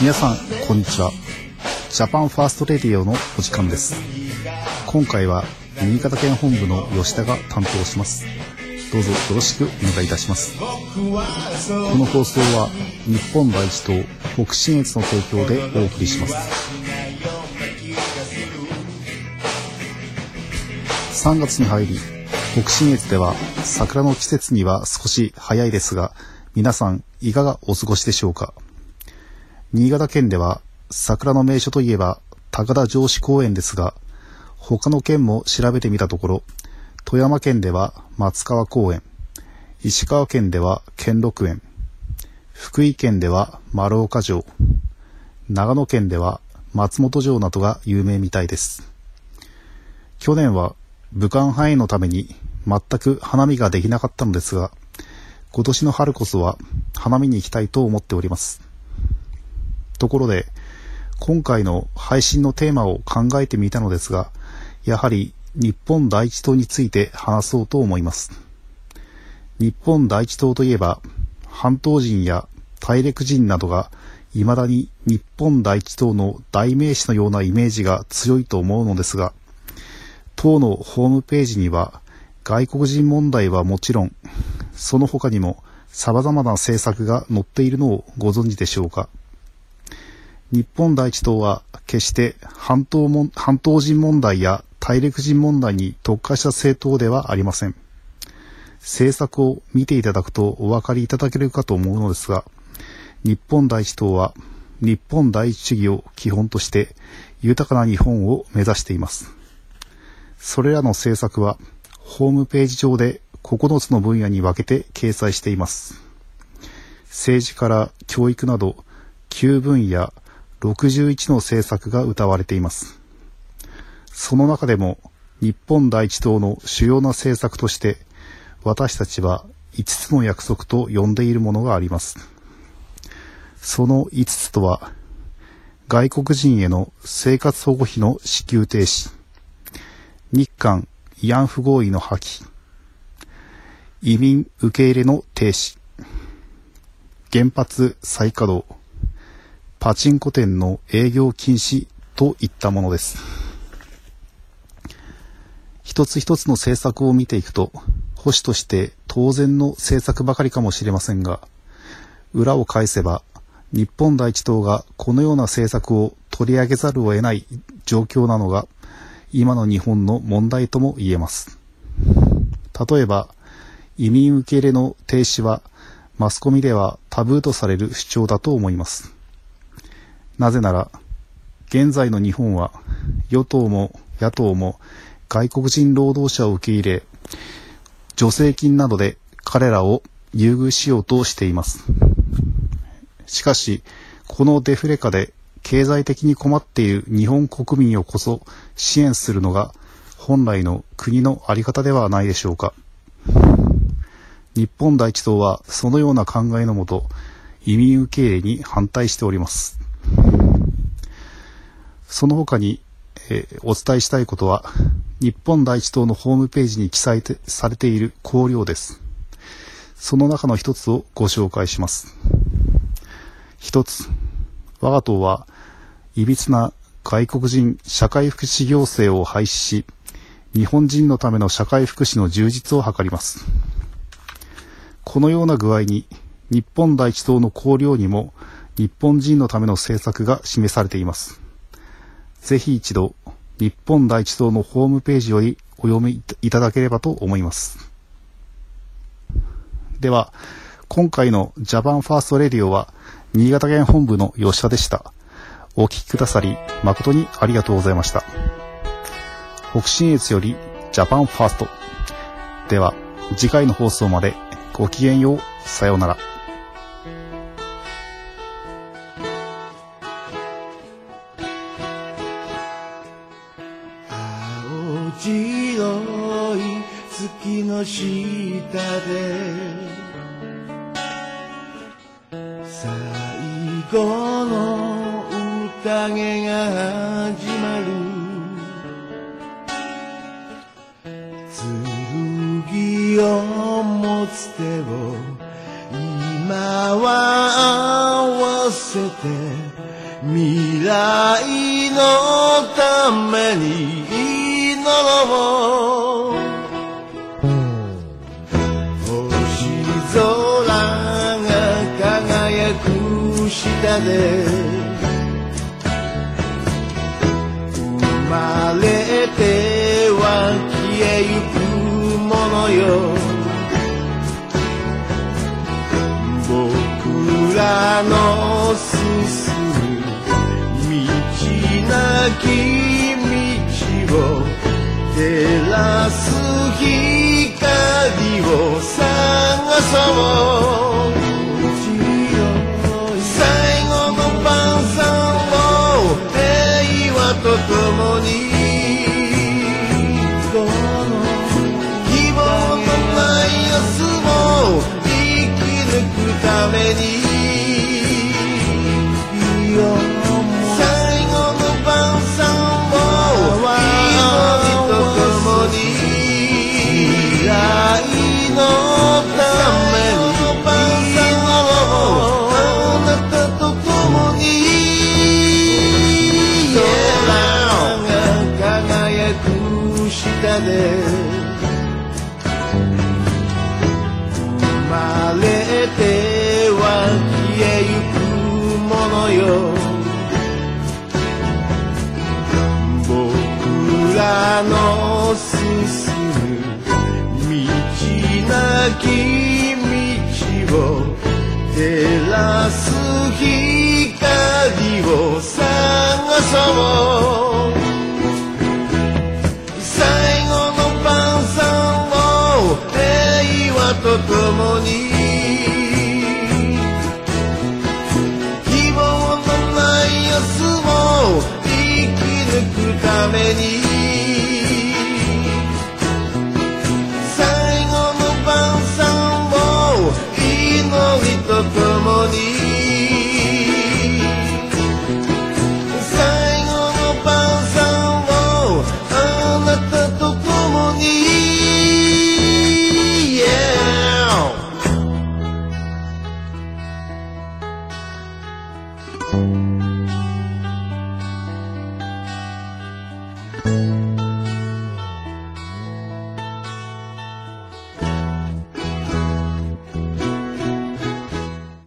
皆さんこんにちは。ジャパンファーストレディオのお時間です。今回は新潟県本部の吉田が担当します。どうぞよろしくお願いいたします。この放送は日本第一党北信越の提供でお送りします。3月に入り北信越では桜の季節には少し早いですが皆さんいかがお過ごしでしょうか？新潟県では桜の名所といえば高田城址公園ですが他の県も調べてみたところ富山県では松川公園石川県では兼六園福井県では丸岡城長野県では松本城などが有名みたいです。去年は武漢肺炎のために全く花見ができなかったのですが今年の春こそは花見に行きたいと思っております。ところで今回の配信のテーマを考えてみたのですがやはり日本第一党について話そうと思います。日本第一党といえば半島人や大陸人などが未だに日本第一党の代名詞のようなイメージが強いと思うのですが党のホームページには外国人問題はもちろんその他にも様々な政策が載っているのをご存知でしょうか？日本第一党は決して半島も半島人問題や大陸人問題に特化した政党ではありません。政策を見ていただくとお分かりいただけるかと思うのですが、日本第一党は日本第一主義を基本として豊かな日本を目指しています。それらの政策はホームページ上で9つの分野に分けて掲載しています。政治から教育など9分野61の政策が謳われています。その中でも日本第一党の主要な政策として私たちは5つの約束と呼んでいるものがあります。その5つとは外国人への生活保護費の支給停止、日韓慰安婦合意の破棄、移民受け入れの停止、原発再稼働、パチンコ店の営業禁止といったものです。一つ一つの政策を見ていくと、保守として当然の政策ばかりかもしれませんが、裏を返せば、日本第一党がこのような政策を取り上げざるを得ない状況なのが、今の日本の問題とも言えます。例えば、移民受け入れの停止は、マスコミではタブーとされる主張だと思います。なぜなら、現在の日本は与党も野党も外国人労働者を受け入れ、助成金などで彼らを優遇しようとしています。しかし、このデフレ下で経済的に困っている日本国民をこそ支援するのが本来の国のあり方ではないでしょうか。日本第一党はそのような考えのもと移民受け入れに反対しております。その他に、えー、お伝えしたいことは、日本第一党のホームページに記載されている綱領です。その中の一つをご紹介します。一つ、我が党は、いびつな外国人社会福祉行政を廃止し、日本人のための社会福祉の充実を図ります。このような具合に、日本第一党の綱領にも、日本人のための政策が示されています。ぜひ一度、日本第一党のホームページよりお読みいただければと思います。では、今回の Japan First Radio は、新潟県本部の吉田でした。お聞きくださり、誠にありがとうございました。北信越より Japan First。では、次回の放送までごきげんよう。さようなら。月の下で。最後の宴が始まる。剣を持つ手を今は合わせて未来のためにく下で生まれては消えゆくものよ僕らの進む道なき道を照らす光を探そうために最後の晩餐を祈りと共に未来のためにでなき道を祈りと共に最後の晩餐をあ